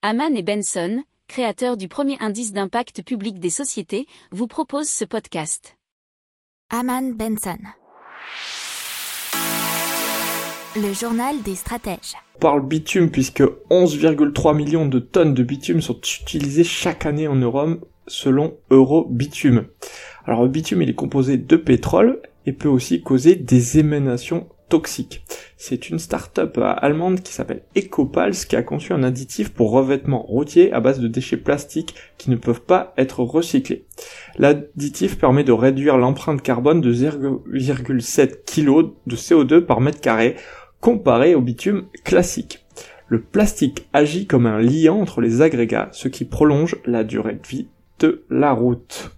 Haman et Benson, créateurs du premier indice d'impact public des sociétés, vous proposent ce podcast. Haman Benson. Le journal des stratèges. On parle bitume puisque 11,3 millions de tonnes de bitume sont utilisées chaque année en Europe selon Eurobitume. Alors le bitume il est composé de pétrole et peut aussi causer des émanations toxiques. C'est une start-up allemande qui s'appelle Ecopals qui a conçu un additif pour revêtement routier à base de déchets plastiques qui ne peuvent pas être recyclés. L'additif permet de réduire l'empreinte carbone de 0,7 kg de CO2 par mètre carré comparé au bitume classique. Le plastique agit comme un liant entre les agrégats, ce qui prolonge la durée de vie de la route.